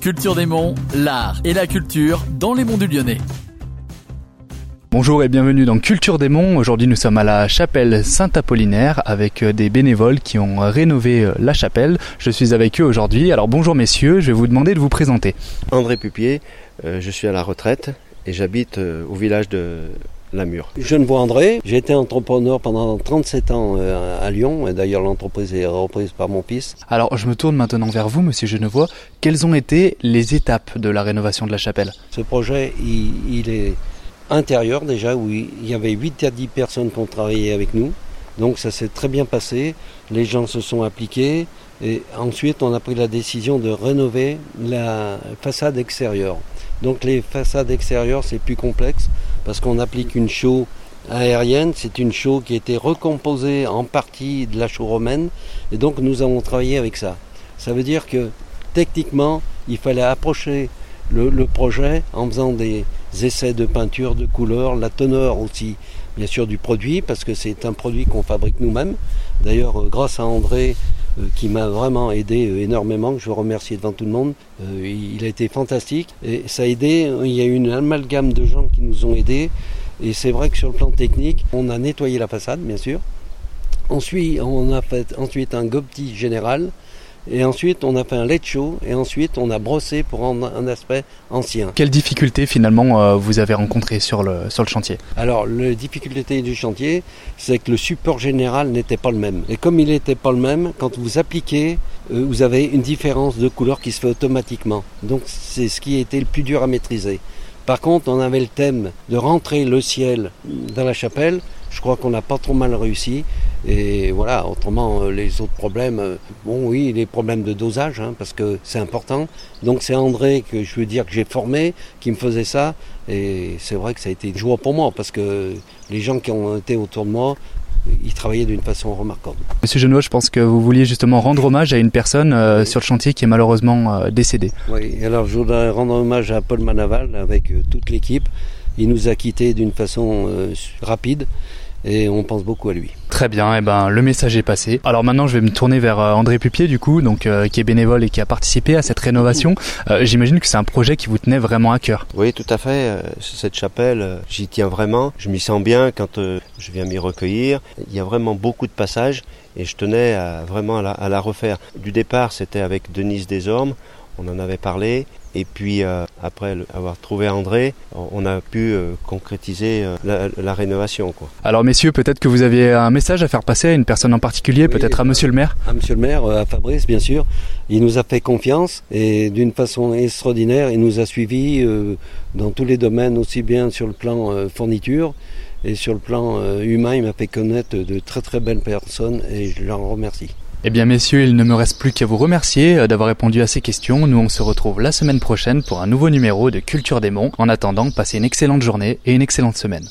Culture des Monts, l'art et la culture dans les monts du Lyonnais. Bonjour et bienvenue dans Culture des Monts. Aujourd'hui nous sommes à la chapelle Saint-Apollinaire avec euh, des bénévoles qui ont rénové euh, la chapelle. Je suis avec eux aujourd'hui. Alors bonjour messieurs, je vais vous demander de vous présenter. André Pupier, euh, je suis à la retraite et j'habite au village de Lamure. vois André, j'ai été entrepreneur pendant 37 ans euh, à Lyon, et d'ailleurs l'entreprise est reprise par mon fils. Alors je me tourne maintenant vers vous, monsieur Genevois. Quelles ont été les étapes de la rénovation de la chapelle? Ce projet, il, est intérieur déjà, où il y avait 8 à 10 personnes qui ont travaillé avec nous. Donc ça s'est très bien passé, les gens se sont appliqués, et ensuite on a pris la décision de rénover la façade extérieure. Donc les façades extérieures c'est plus complexe parce qu'on applique une chaux aérienne. C'est une chaux qui été recomposée en partie de la chaux romaine. Et donc nous avons travaillé avec ça. Ça veut dire que techniquement, il fallait approcher le, projet en faisant des essais de peinture, de couleur, la teneur aussi, bien sûr, du produit, parce que c'est un produit qu'on fabrique nous-mêmes. D'ailleurs, euh, grâce à André, qui m'a vraiment aidé euh, énormément, que je veux remercier devant tout le monde. il a été fantastique et ça a aidé. Il y a eu une amalgame de gens qui nous ont aidés. Et c'est vrai que sur le plan technique, on a nettoyé la façade, bien sûr. Ensuite, on a fait ensuite un gobti général et ensuite, on a fait un lait chaud et ensuite, on a brossé pour rendre un aspect ancien. Quelles difficultés finalement euh, vous avez rencontrées sur le, sur le chantier? Alors, la difficulté du chantier, c'est que le support général n'était pas le même. Et comme il n'était pas le même, quand vous appliquez, euh, vous avez une différence de couleur qui se fait automatiquement. Donc, c'est ce qui a été le plus dur à maîtriser. Par contre, on avait le thème de rentrer le ciel dans la chapelle. Je crois qu'on n'a pas trop mal réussi. Et voilà, autrement, euh, les autres problèmes, euh, bon oui, les problèmes de dosage, hein, parce que c'est important. Donc c'est André que je veux dire que j'ai formé, qui me faisait ça. Et c'est vrai que ça a été joie pour moi, parce que les gens qui ont été autour de moi il travaillait d'une façon remarquable. Monsieur Genois, je pense que vous vouliez justement rendre hommage à une personne euh, sur le chantier qui est malheureusement euh, décédée. Oui, alors je voudrais rendre hommage à Paul Manaval avec euh, toute l'équipe. Il nous a quittés d'une façon rapide et on pense beaucoup à lui. Très bien, et eh ben le message est passé. Alors maintenant, je vais me tourner vers euh, André Pupier du coup, donc euh, qui est bénévole et qui a participé à cette rénovation. Euh, j'imagine que c'est un projet qui vous tenait vraiment à cœur. Oui, tout à fait. Cette chapelle, j'y tiens vraiment. Je m'y sens bien quand je viens m'y recueillir. Il y a vraiment beaucoup de passages et je tenais vraiment à la, refaire. Du départ, c'était avec Denise Desormes on en avait parlé. Et puis euh, après avoir trouvé André, on a pu euh, concrétiser euh, la, rénovation. Quoi. Alors messieurs, peut-être que vous aviez un message à faire passer à une personne en particulier, peut-être à Monsieur le maire À Monsieur le maire, à Fabrice bien sûr. Il nous a fait confiance et d'une façon extraordinaire, il nous a suivis dans tous les domaines, aussi bien sur le plan fourniture et sur le plan humain. Il m'a fait connaître de très très belles personnes et je l'en remercie. Eh bien messieurs, il ne me reste plus qu'à vous remercier euh, d'avoir répondu à ces questions. Nous on se retrouve la semaine prochaine pour un nouveau numéro de Culture des Monts. En attendant, passez une excellente journée et une excellente semaine.